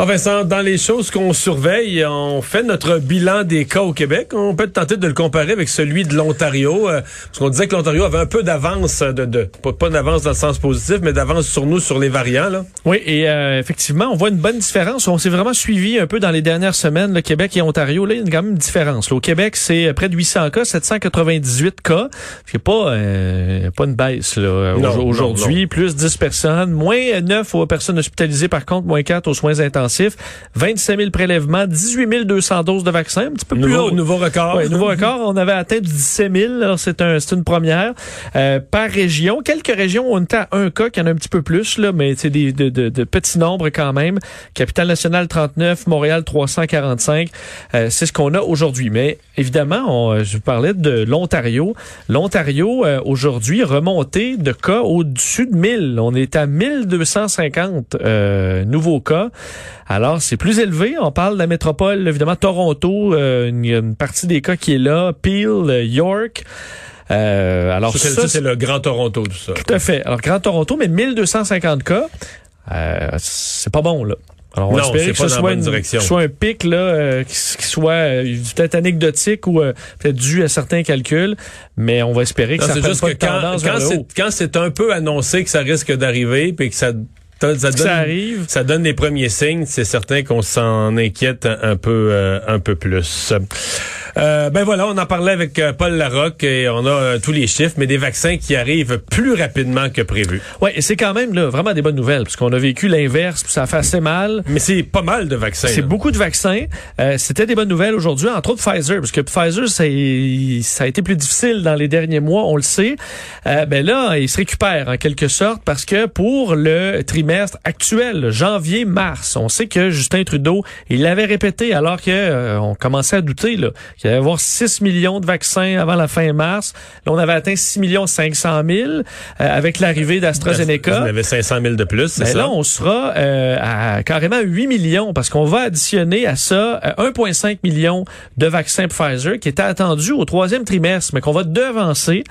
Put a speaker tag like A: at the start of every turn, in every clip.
A: Ah Vincent, dans les choses qu'on surveille, on fait notre bilan des cas au Québec. On peut tenter de le comparer avec celui de l'Ontario, euh, parce qu'on disait que l'Ontario avait un peu d'avance, de, de pas, d'avance dans le sens positif, mais d'avance sur nous sur les variants. Là.
B: Oui, et euh, effectivement, on voit une bonne différence. On s'est vraiment suivi un peu dans les dernières semaines, le Québec et Ontario. Là, il y a quand même une différence. Là, au Québec, c'est près de 800 cas, 798 cas. C'est pas euh, pas une baisse là aujourd'hui. Plus 10 personnes, moins 9 aux personnes hospitalisées par contre, moins 4 aux soins intensifs, 25 000 prélèvements, 18 200 doses de vaccins, un petit peu plus haut.
A: nouveau record.
B: Ouais, nouveau record, on avait atteint du 17 000, alors c'est un, une première. Euh, par région, quelques régions, on était à un cas, qu'il y en a un petit peu plus, là, mais c'est des de, de, de petits nombres quand même. Capitale-Nationale 39, Montréal 345, euh, c'est ce qu'on a aujourd'hui. Mais évidemment, on, je vous parlais de l'Ontario. L'Ontario, euh, aujourd'hui, remonté de cas au-dessus de 1000. On est à 1250 euh, nouveaux cas. Alors, c'est plus élevé. On parle de la métropole, évidemment, Toronto, euh, une, une partie des cas qui est là, Peel, euh, York. Euh, alors,
A: Ça, c'est-
B: ça,
A: c'est le Grand Toronto, tout ça.
B: tout à fait. Alors, Grand Toronto, mais 1250 cas, euh, c'est pas bon, là. Alors, on
A: Non,
B: va espérer
A: c'est
B: que ce soit, une-
A: direction.
B: que ce soit un pic là, euh, qui, qui soit euh, peut-être anecdotique ou euh, peut-être dû à certains calculs, mais on va espérer que
A: Non,
B: ça
A: juste
B: pas
A: que
B: de
A: quand,
B: tendance
A: quand c'est un peu annoncé que ça risque d'arriver, puis que ça, ça, donne,
B: Ça arrive.
A: ça donne les premiers signes, c'est certain qu'on s'en inquiète un, un peu, euh, un peu plus. Euh, ben voilà, on en parlait avec euh, Paul Larocque et on a euh, tous les chiffres, mais des vaccins qui arrivent plus rapidement que prévu.
B: Ouais, et c'est quand même là, vraiment des bonnes nouvelles, parce qu'on a vécu l'inverse, puis ça fait assez mal.
A: Mais c'est pas mal de vaccins.
B: C'est beaucoup de vaccins. Euh, C'était des bonnes nouvelles aujourd'hui, entre autres Pfizer, parce que Pfizer, ça, ça a été plus difficile dans les derniers mois, on le sait. Ben là, il se récupère en quelque sorte parce que pour le trimestre actuel, janvier-mars, on sait que Justin Trudeau, il l'avait répété alors que on commençait à douter là, y avoir 6 millions de vaccins avant la fin mars. Là, on avait atteint 6 millions 500 000 euh, avec l'arrivée
A: Il
B: d'AstraZeneca.
A: en avait 500 000 de plus, c'est
B: Ben
A: ça?
B: là, on sera euh, à carrément 8 millions parce qu'on va additionner à ça euh, 1,5 million de vaccins Pfizer qui étaient attendus au troisième trimestre, mais qu'on va devancer.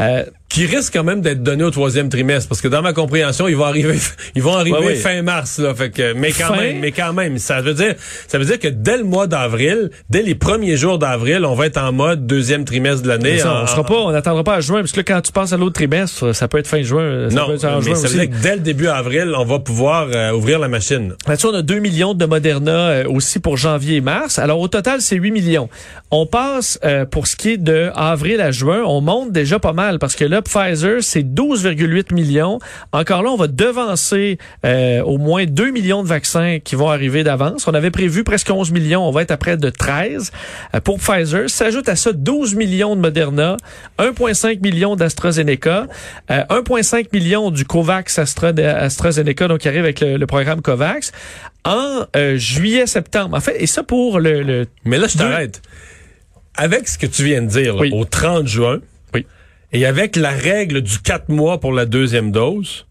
B: Euh,
A: qui risque quand même d'être donné au troisième trimestre parce que dans ma compréhension ils vont arriver ils vont arriver
B: Ouais,
A: fin mars là fait que mais quand
B: Fin?
A: même mais quand même ça veut dire ça veut dire que dès le mois d'avril dès les premiers jours d'avril on va être en mode deuxième trimestre de l'année en-
B: on sera pas, on n'attendra pas à juin parce que là, quand tu passes à l'autre trimestre, ça peut être fin juin. Ça
A: non
B: peut être en
A: mais
B: juin
A: ça veut
B: aussi.
A: dire que dès le début avril on va pouvoir euh, ouvrir la machine
B: Là-dessus, on a 2 millions de Moderna euh, aussi pour janvier et mars. Alors, au total, c'est 8 millions. On passe, euh, pour ce qui est de avril à juin, on monte déjà pas mal parce que là, Pfizer, c'est 12,8 millions. Encore là, on va devancer euh, au moins 2 millions de vaccins qui vont arriver d'avance. On avait prévu presque 11 millions. On va être à près de 13 euh, pour Pfizer. S'ajoute à ça 12 millions de Moderna, 1,5 millions d'AstraZeneca, euh, 1,5 millions du COVAX Astra, AstraZeneca, donc qui arrive avec le, le programme COVAX, en euh, juillet-septembre. En fait, et ça pour le... le
A: mais là je t'arrête avec ce que tu viens de dire là, au 30 juin. Et avec la règle du 4 mois pour la deuxième dose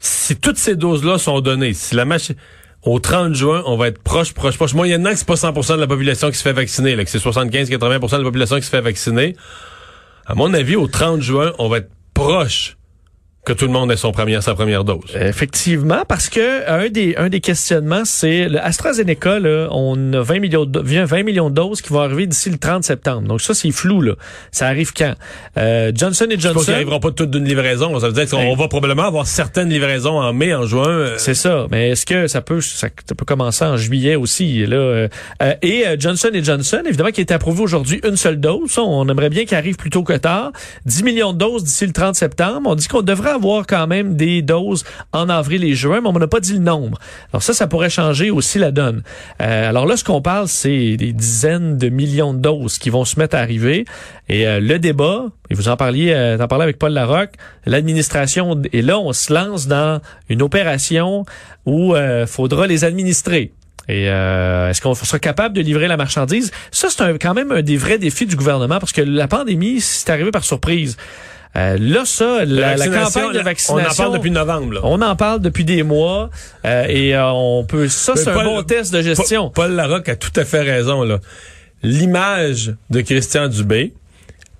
A: si toutes ces doses-là sont données, si la machine... Au 30 juin, on va être proche, proche, proche. Moyennement que c'est pas 100% de la population qui se fait vacciner, là, que c'est 75-80% de la population qui se fait vacciner. À mon avis, au 30 juin, on va être proche que tout le monde ait son première, sa première dose.
B: Effectivement, parce que un des un des questionnements, c'est le AstraZeneca. Là, on a 20 millions de, 20 millions de doses qui vont arriver d'ici le 30 septembre. Donc ça, c'est flou là. Ça arrive quand? Euh, Johnson et
A: Je pense
B: Johnson.
A: qu'ils n'arriveront pas toutes d'une livraison. Ça veut dire qu'on
B: Ben-
A: va probablement avoir certaines livraisons en mai, en juin. euh,
B: C'est ça. Mais est-ce que ça peut ça, ça peut commencer en juillet aussi là euh, euh, Et euh, Johnson et Johnson, évidemment, qui est approuvé aujourd'hui une seule dose. On aimerait bien qu'il arrive plus tôt que tard. 10 millions de doses d'ici le 30 septembre. On dit qu'on devrait avoir quand même des doses en avril et juin, mais on n'a pas dit le nombre. Alors ça, ça pourrait changer aussi la donne. Euh, alors là, ce qu'on parle, c'est des dizaines de millions de doses qui vont se mettre à arriver. Et euh, le débat, et vous en parliez, euh, en parlez avec Paul Larocque, l'administration, et là, on se lance dans une opération où euh, faudra les administrer. Et euh, est-ce qu'on sera capable de livrer la marchandise? Ça, c'est quand même un des vrais défis du gouvernement parce que la pandémie, c'est arrivé par surprise. Euh, là, ça, la, la campagne de vaccination.
A: On en parle depuis novembre. Là.
B: On en parle depuis des mois euh, et euh, on peut. Ça, c'est un bon test de gestion.
A: Paul, Paul Larocque a tout à fait raison. là. L'image de Christian Dubé,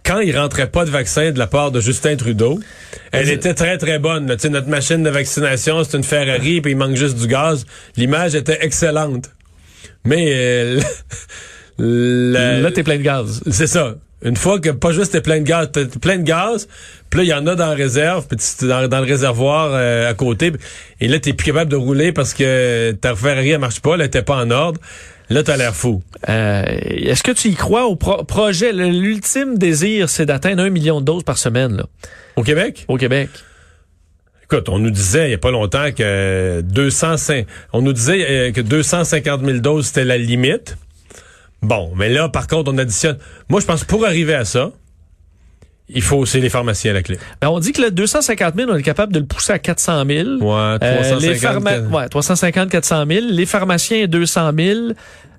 A: quand il rentrait pas de vaccin de la part de Justin Trudeau, elle était très très bonne. Là. Tu sais, notre machine de vaccination, c'est une Ferrari, puis il manque juste du gaz. L'image était excellente. Mais euh, la-
B: Là, t'es plein de gaz.
A: c'est ça. Une fois que pas juste t'es plein de gaz, t'es plein de gaz, puis là il y en a dans la réserve, puis tu- dans, dans le réservoir euh, à côté, et là t'es plus capable de rouler parce que ta Ferrari elle marche pas, elle était pas en ordre. Là t'as l'air fou.
B: Euh, Est-ce que tu y crois au pro- projet? L'ultime désir, c'est d'atteindre un million de doses par semaine là,
A: Au Québec,
B: au Québec.
A: écoute, on nous disait il y a pas longtemps que 205, on nous disait euh, que 250 000 doses c'était la limite. Bon, mais là par contre on additionne. Moi je pense que pour arriver à ça, il faut c'est les pharmaciens à la clé.
B: Ben, on dit que le 250 000, on est capable de le pousser à 400 000.
A: Ouais,
B: Euh,
A: 350.
B: les pharma- ouais, 350, 400 000. Les pharmaciens, 200 000.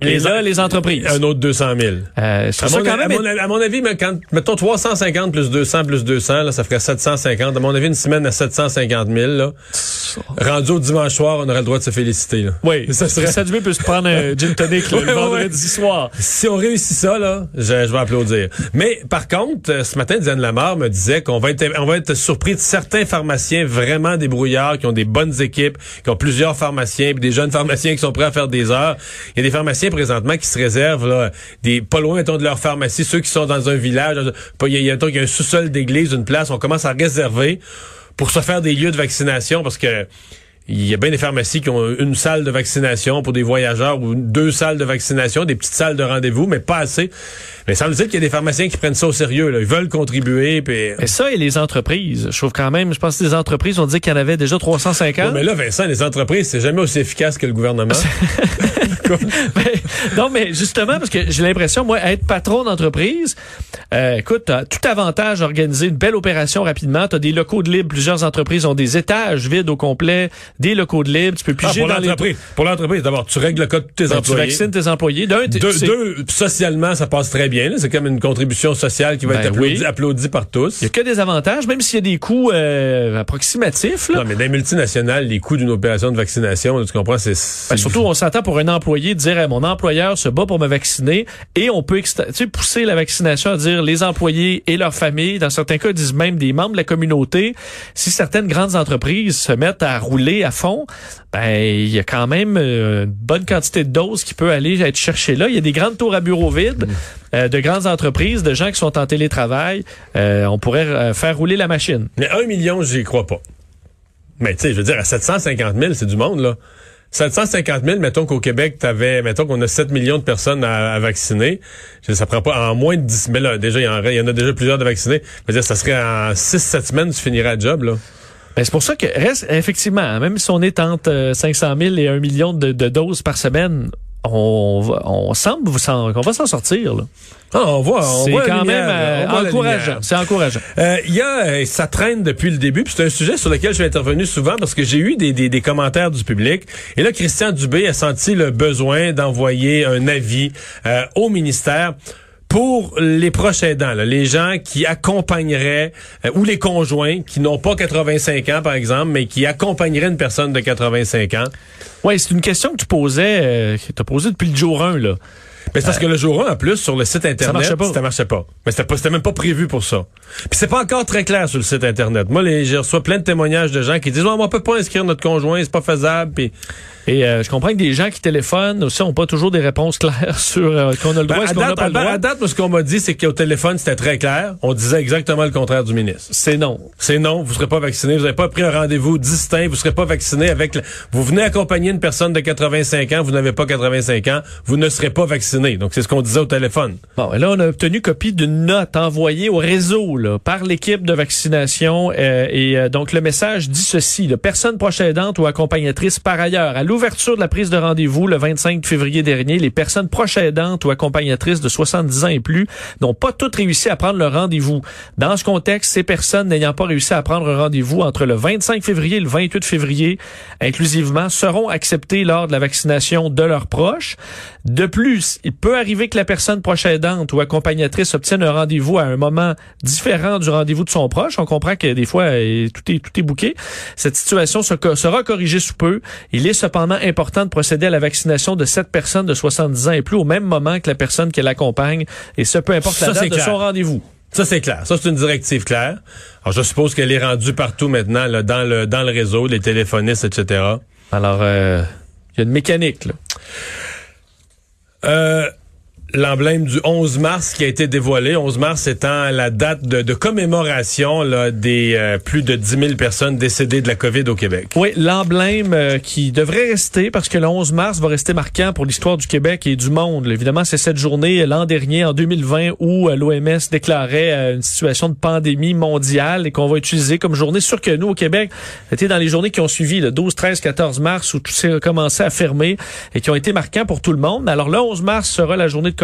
B: Et
A: Les
B: là, les entreprises.
A: Un autre 200 000.
B: Euh,
A: À mon,
B: quand
A: à,
B: même...
A: mon, à mon avis, mais quand, mettons 350 plus 200 plus 200, là, ça ferait 750. À mon avis, une semaine à 750 000. Là. Rendu au dimanche soir, on aurait le droit de se féliciter. Là.
B: Oui,
A: ça serait-
B: ça peut se prendre un gin tonic le vendredi soir.
A: Si on réussit ça, là, je, je vais applaudir. Mais par contre, euh, ce matin, Diane Me disait qu'on va être, surpris de certains pharmaciens vraiment débrouillards, qui ont des bonnes équipes, qui ont plusieurs pharmaciens, puis des jeunes pharmaciens qui sont prêts à faire des heures. Il y a des pharmaciens présentement qui se réservent là, des pas loin de leur pharmacie, ceux qui sont dans un village, il y il y a un sous-sol d'église, une place, on commence à réserver pour se faire des lieux de vaccination parce que il y a bien des pharmacies qui ont une salle de vaccination pour des voyageurs ou deux salles de vaccination, des petites salles de rendez-vous, mais pas assez. Mais ça veut dire qu'il y a des pharmaciens qui prennent ça au sérieux. Là. Ils veulent contribuer. Puis...
B: Et ça et les entreprises. Je trouve quand même, je pense que les entreprises ont dit qu'il y en avait déjà 350.
A: Ouais, mais là, Vincent, les entreprises, c'est jamais aussi efficace que le gouvernement.
B: Mais- non, mais justement, parce que j'ai l'impression, moi, être patron d'entreprise, euh, écoute, t'as tout avantage à organiser une belle opération rapidement. T'as des locaux de libre. Plusieurs entreprises ont des étages vides au complet, des locaux de libre. Tu peux
A: Ah,
B: piger
A: pour
B: dans les...
A: l'entreprise. Pour l'entreprise, d'abord, tu règles le cas de tes
B: Ben, tu
A: employés.
B: vaccines tes employés. D'un,
A: Deux, socialement, ça passe très bien. C'est comme une contribution sociale qui va
B: Ben
A: être applaudie,
B: oui.
A: applaudie par tous.
B: Il y a que des avantages, même s'il y a des coûts euh, approximatifs. Là.
A: Non, mais dans les multinationales, les coûts d'une opération de vaccination, tu comprends, c'est...
B: Ben, surtout, on s'entend pour un employé dire, Hey, mon employeur se bat pour me vacciner et on peut pousser la vaccination à dire les employés et leurs familles, dans certains cas, disent même des membres de la communauté. Si certaines grandes entreprises se mettent à rouler à fond, ben il y a quand même euh, une bonne quantité de doses qui peut aller être cherchée là. Il y a des grandes tours à bureaux vides, euh, de grandes entreprises, de gens qui sont en télétravail. Euh, on pourrait faire rouler la machine.
A: Mais un million, j'y crois pas. Mais tu sais, je veux dire, à 750 000, c'est du monde, là. 750 000, mettons qu'au Québec, t'avais, mettons qu'on a 7 millions de personnes à, à vacciner. Ça prend pas, en moins de 10, mais là, déjà, il y en, y en a déjà plusieurs de vaccinés. Je veux dire, ça serait en 6-7 semaines, tu finirais à job, là.
B: Ben, c'est pour ça que reste effectivement, même si on est entre euh, 500 000 et 1 million de, de doses par semaine, on, va- on semble qu'on va s'en sortir. là.
A: Ah, on voit, on
B: C'est
A: voit
B: quand
A: lumière,
B: même euh, encourageant. C'est encourageant.
A: Euh, Il y a, euh, ça traîne depuis le début, puis c'est un sujet sur lequel je suis intervenu souvent parce que j'ai eu des, des, des commentaires du public. Et là, Christian Dubé a senti le besoin d'envoyer un avis euh, au ministère pour les proches aidants, là, les gens qui accompagneraient, euh, ou les conjoints qui n'ont pas 85 ans, par exemple, mais qui accompagneraient une personne de 85 ans.
B: Oui, c'est une question que tu posais, euh, que tu as posée depuis le jour 1. Là.
A: Mais c'est parce que le jour 1, en plus, sur le site Internet,
B: marchait pas.
A: ça marchait pas. Mais c'était pas, c'était même pas prévu pour ça. Puis c'est pas encore très clair sur le site Internet. Moi, les, je reçois plein de témoignages de gens qui disent, ouais, on peut pas inscrire notre conjoint, c'est pas faisable. Puis
B: Et euh, je comprends que des gens qui téléphonent aussi n'ont pas toujours des réponses claires sur euh, qu'on a le droit,
A: Ben,
B: est-ce
A: à,
B: a
A: date,
B: pas
A: à,
B: le droit?
A: à date, moi, ce qu'on m'a dit, c'est qu'au téléphone, c'était très clair. On disait exactement le contraire du ministre.
B: C'est non.
A: C'est non, vous serez pas vacciné, vous n'avez pas pris un rendez-vous distinct, vous serez pas vacciné avec... le- Vous venez accompagner une personne de 85 ans, vous n'avez pas 85 ans, vous ne serez pas vacciné. Donc, c'est ce qu'on disait au téléphone.
B: Bon, et là, on a obtenu copie d'une note envoyée au réseau là, par l'équipe de vaccination. euh, et euh, donc, le message dit ceci. Là, personne proche aidante ou accompagnatrice par ailleurs. À l'ouverture de la prise de rendez-vous le 25 février dernier, les personnes proches aidantes ou accompagnatrices de 70 ans et plus n'ont pas toutes réussi à prendre leur rendez-vous. Dans ce contexte, ces personnes n'ayant pas réussi à prendre un rendez-vous entre le 25 février et le 28 février, inclusivement, seront acceptées lors de la vaccination de leurs proches. De plus, il peut arriver que la personne proche aidante ou accompagnatrice obtienne un rendez-vous à un moment différent du rendez-vous de son proche. On comprend que des fois, euh, tout est, tout est bouqué. Cette situation sera corrigée sous peu. Il est cependant important de procéder à la vaccination de cette personne de 70 ans et plus au même moment que la personne qui l'accompagne, et ce peu importe
A: Ça,
B: la date
A: c'est
B: de
A: clair.
B: son rendez-vous.
A: Ça, c'est clair. Ça, c'est une directive claire. Alors, je suppose qu'elle est rendue partout maintenant, là, dans le dans le réseau, les téléphonistes, etc.
B: Alors, euh, il y a une mécanique. Là.
A: Euh, L'emblème du 11 mars qui a été dévoilé, 11 mars étant la date de, commémoration là, des euh, plus de 10 000 personnes décédées de la COVID au Québec.
B: Oui, l'emblème euh, qui devrait rester parce que le 11 mars va rester marquant pour l'histoire du Québec et du monde. Évidemment, c'est cette journée l'an dernier, en 2020, où euh, l'OMS déclarait une situation de pandémie mondiale et qu'on va utiliser comme journée. Sûr que nous, au Québec, c'était dans les journées qui ont suivi, le 12, 13, 14 mars, où tout s'est commencé à fermer et qui ont été marquants pour tout le monde. Alors, le 11 mars sera la journée de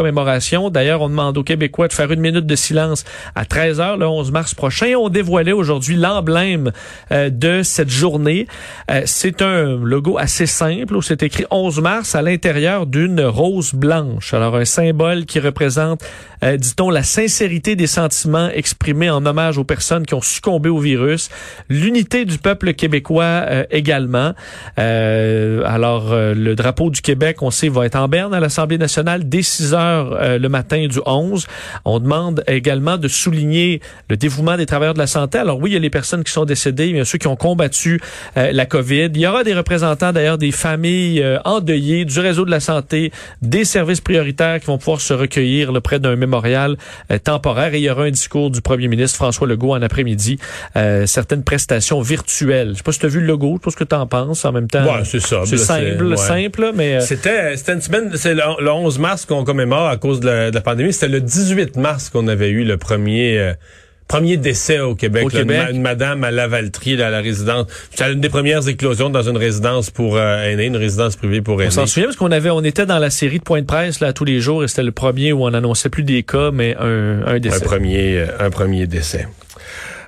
B: D'ailleurs, on demande aux Québécois de faire une minute de silence à 13 heures le 11 mars prochain. On dévoilait aujourd'hui l'emblème euh, de cette journée. Euh, c'est un logo assez simple où c'est écrit 11 mars à l'intérieur d'une rose blanche. Alors, un symbole qui représente, euh, dit-on, la sincérité des sentiments exprimés en hommage aux personnes qui ont succombé au virus, l'unité du peuple québécois euh, également. Euh, alors, euh, le drapeau du Québec, on sait, va être en berne à l'Assemblée nationale dès 6 heures euh, le matin du 11. On demande également de souligner le dévouement des travailleurs de la santé. Alors oui, il y a les personnes qui sont décédées, il y a ceux qui ont combattu euh, la COVID. Il y aura des représentants d'ailleurs des familles euh, endeuillées, du réseau de la santé, des services prioritaires qui vont pouvoir se recueillir là, près d'un mémorial euh, temporaire. Et il y aura un discours du premier ministre François Legault en après-midi, euh, certaines prestations virtuelles. Je sais pas si tu as vu le logo, je sais pas ce que tu en penses en même temps.
A: Ouais, c'est ça.
B: C'est simple,
A: ouais.
B: simple, mais... euh,
A: C'était c'était une semaine, c'est le, le 11 mars qu'on commémore à cause de la, de la pandémie. C'était le 18 mars qu'on avait eu le premier euh, premier décès au Québec.
B: Au
A: là,
B: Québec.
A: Une, ma- une madame à Lavaltrie, là, à la résidence. C'était une des premières éclosions dans une résidence pour euh, aînés, une résidence privée pour
B: On
A: aînés.
B: s'en souvient parce qu'on avait, on était dans la série de points de presse là tous les jours et c'était le premier où on annonçait plus des cas mais un, un
A: un
B: décès.
A: premier euh, un premier décès.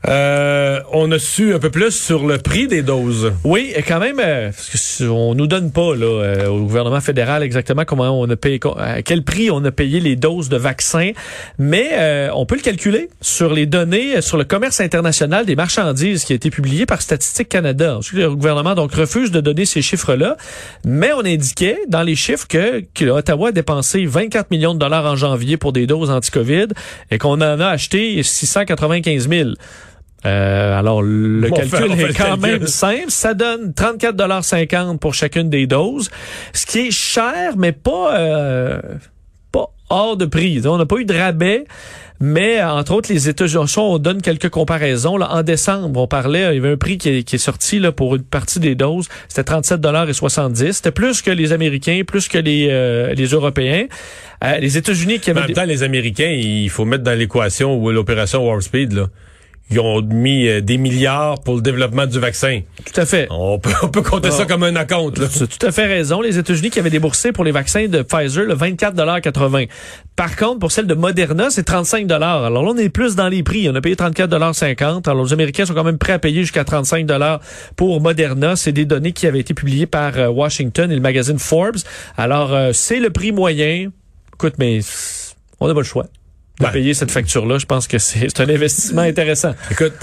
A: Euh, on a su un peu plus sur le prix des doses.
B: Oui, et quand même, euh, parce que on nous donne pas là euh, au gouvernement fédéral exactement comment on a payé, à quel prix on a payé les doses de vaccins, mais euh, on peut le calculer sur les données euh, sur le commerce international des marchandises qui a été publié par Statistique Canada. Le gouvernement donc refuse de donner ces chiffres-là, mais on indiquait dans les chiffres que, que Ottawa a dépensé 24 millions de dollars en janvier pour des doses anti-Covid et qu'on en a acheté 695 000. Euh, alors, le calcul
A: fait
B: est quand
A: calcul.
B: même simple. Ça donne 34,50 pour chacune des doses, ce qui est cher, mais pas, euh, pas hors de prix. On n'a pas eu de rabais. Mais entre autres, les États-Unis, on donne quelques comparaisons. Là, en décembre, on parlait, il y avait un prix qui est, qui est sorti là, pour une partie des doses. C'était 37 dollars et 70. C'était plus que les Américains, plus que les, euh, les Européens. Euh, les États-Unis qui
A: En
B: avaient
A: même
B: des-
A: temps, les Américains, il faut mettre dans l'équation l'opération Warp Speed, là. Ils ont mis euh, des milliards pour le développement du vaccin.
B: tout à fait.
A: On peut, on peut compter ça
B: Ah.
A: comme un acompte. Là.
B: Tu as tout à fait raison. Les États-Unis qui avaient déboursé pour les vaccins de Pfizer le 24,80 Par contre, pour celle de Moderna, c'est 35 Alors là, on est plus dans les prix. On a payé 34,50 Alors les Américains sont quand même prêts à payer jusqu'à 35 pour Moderna. C'est des données qui avaient été publiées par euh, Washington et le magazine Forbes. Alors, euh, c'est le prix moyen. Écoute, mais on n'a pas le choix de
A: Ouais.
B: payer cette facture-là. Je pense que c'est c'est un investissement intéressant.
A: Écoute,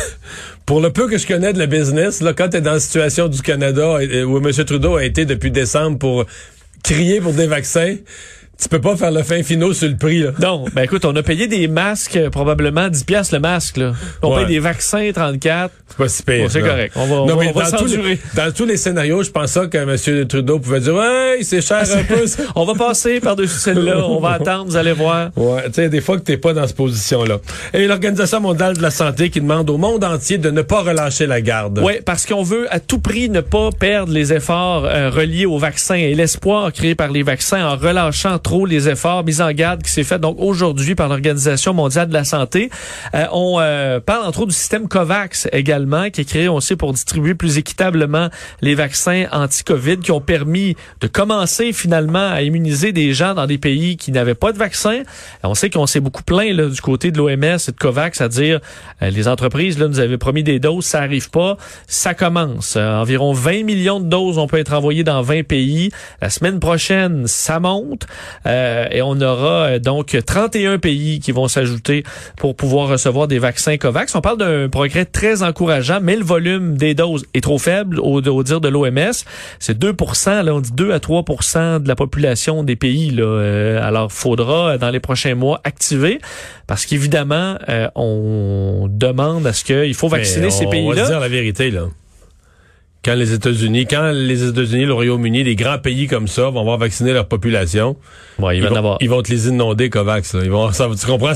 A: pour le peu que je connais de la business, là, quand tu es dans la situation du Canada où M. Trudeau a été depuis décembre pour crier pour des vaccins, Tu peux pas faire le fin finaux sur le prix, là.
B: Non, ben écoute, on a payé des masques, euh, probablement 10 pièces le masque, là. On
A: Ouais.
B: paye des vaccins 34.
A: C'est pas si pire.
B: Bon, c'est correct. On va, on
A: Non,
B: va,
A: mais
B: on va
A: dans, tous les, dans tous les scénarios, je pensais que M. Trudeau pouvait dire Ouais, c'est cher un peu. ça.
B: On va passer par-dessus celle-là. On va attendre, vous allez voir.
A: Ouais, tu sais, des fois que t'es pas dans cette position-là. Et l'Organisation mondiale de la santé qui demande au monde entier de ne pas relâcher la garde.
B: Oui, parce qu'on veut à tout prix ne pas perdre les efforts euh, reliés au vaccin et l'espoir créé par les vaccins en relâchant trop les efforts mis en garde qui s'est fait donc aujourd'hui par l'Organisation mondiale de la santé. Euh, on euh, parle entre autres du système COVAX également qui est créé, on sait, pour distribuer plus équitablement les vaccins anti-COVID qui ont permis de commencer finalement à immuniser des gens dans des pays qui n'avaient pas de vaccin. On sait qu'on s'est beaucoup plaint là, du côté de l'OMS et de COVAX à dire euh, les entreprises là, nous avaient promis des doses, ça arrive pas. Ça commence. Environ 20 millions de doses ont pu être envoyées dans 20 pays. La semaine prochaine, ça monte euh, et on aura euh, donc 31 pays qui vont s'ajouter pour pouvoir recevoir des vaccins COVAX. On parle d'un progrès très encourageant, mais le volume des doses est trop faible au, au dire de l'OMS. C'est 2 là, on dit 2 à 3% de la population des pays. Là. Euh, alors, faudra euh, dans les prochains mois activer parce qu'évidemment, euh, on demande à ce qu'il faut vacciner ces
A: on
B: pays-là.
A: va se dire la vérité, là. Quand les États-Unis, quand les États-Unis, le Royaume-Uni, des grands pays comme ça vont voir vacciner leur population,
B: Ouais, il
A: ils, vont,
B: avoir.
A: ils vont te les inonder, Covax. Là. Ils vont, ça, tu comprends?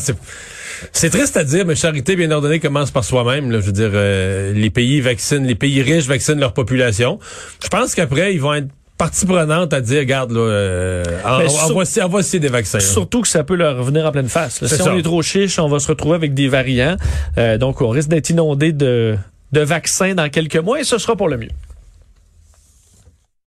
A: C'est, triste à dire, mais charité bien ordonnée commence par soi-même. Je veux dire, euh, les pays vaccinent, les pays riches vaccinent leur population. Je pense qu'après, ils vont être partie prenante à dire, regarde, là, euh, en, des vaccins. là.
B: Surtout que ça peut leur revenir en pleine face. Si
A: ça.
B: on est trop chiche, on va se retrouver avec des variants. Euh, donc, on risque d'être inondé de, de vaccins dans quelques mois et ce sera pour le mieux.